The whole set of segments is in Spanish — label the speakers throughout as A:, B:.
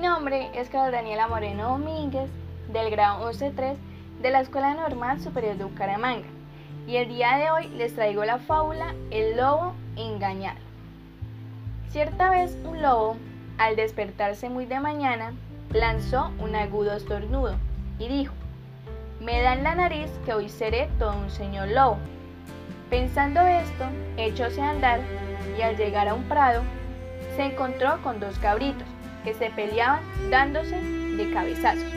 A: nombre es Carlos Daniela Moreno Domínguez, del grado 11-3 de la Escuela Normal Superior de Bucaramanga, y el día de hoy les traigo la fábula El lobo engañado. Cierta vez un lobo, al despertarse muy de mañana, lanzó un agudo estornudo y dijo, me dan la nariz que hoy seré todo un señor lobo. Pensando esto, echóse a andar y al llegar a un prado, se encontró con dos cabritos que se peleaban dándose de cabezazos.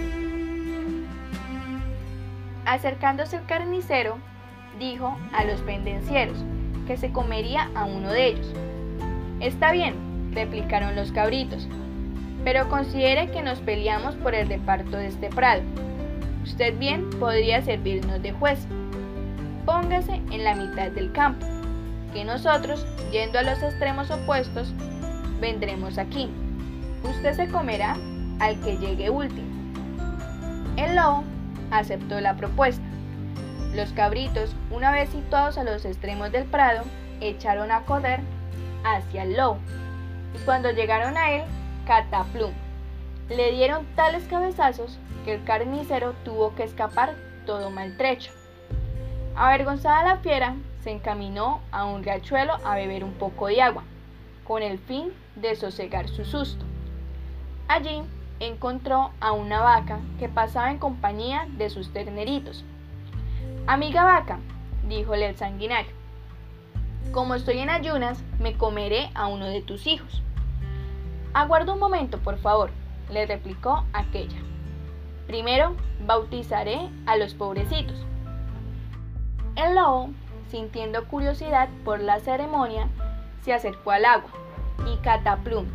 A: Acercándose el carnicero, dijo a los pendencieros que se comería a uno de ellos. Está bien, replicaron los cabritos, pero considere que nos peleamos por el reparto de este prado. Usted bien podría servirnos de juez. Póngase en la mitad del campo, que nosotros, yendo a los extremos opuestos, vendremos aquí. Usted se comerá al que llegue último. El lobo aceptó la propuesta. Los cabritos, una vez situados a los extremos del prado, echaron a correr hacia el lobo. Y cuando llegaron a él, cataplum. Le dieron tales cabezazos que el carnicero tuvo que escapar todo maltrecho. Avergonzada la fiera, se encaminó a un riachuelo a beber un poco de agua, con el fin de sosegar su susto. Allí encontró a una vaca que pasaba en compañía de sus terneritos. Amiga vaca, díjole el sanguinario, como estoy en ayunas, me comeré a uno de tus hijos. Aguarda un momento, por favor, le replicó aquella. Primero bautizaré a los pobrecitos. El lobo, sintiendo curiosidad por la ceremonia, se acercó al agua y cataplum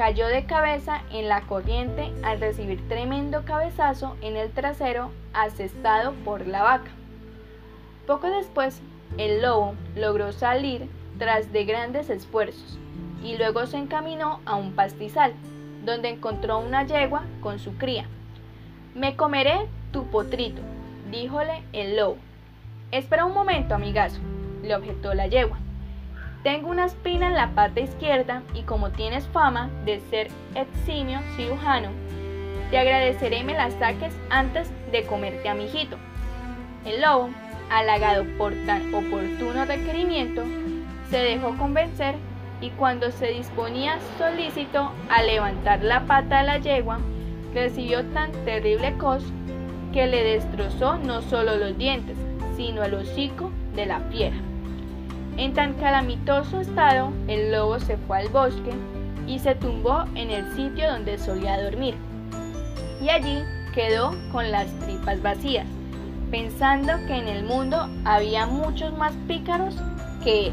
A: cayó de cabeza en la corriente al recibir tremendo cabezazo en el trasero asestado por la vaca. Poco después, el lobo logró salir tras de grandes esfuerzos y luego se encaminó a un pastizal, donde encontró una yegua con su cría. Me comeré tu potrito, díjole el lobo. Espera un momento, amigazo, le objetó la yegua. Tengo una espina en la pata izquierda y como tienes fama de ser eximio cirujano, te agradeceré me la saques antes de comerte a mi hijito. El lobo, halagado por tan oportuno requerimiento, se dejó convencer y cuando se disponía solícito a levantar la pata de la yegua, recibió tan terrible cos que le destrozó no solo los dientes, sino el hocico de la fiera. En tan calamitoso estado, el lobo se fue al bosque y se tumbó en el sitio donde solía dormir. Y allí quedó con las tripas vacías, pensando que en el mundo había muchos más pícaros que él.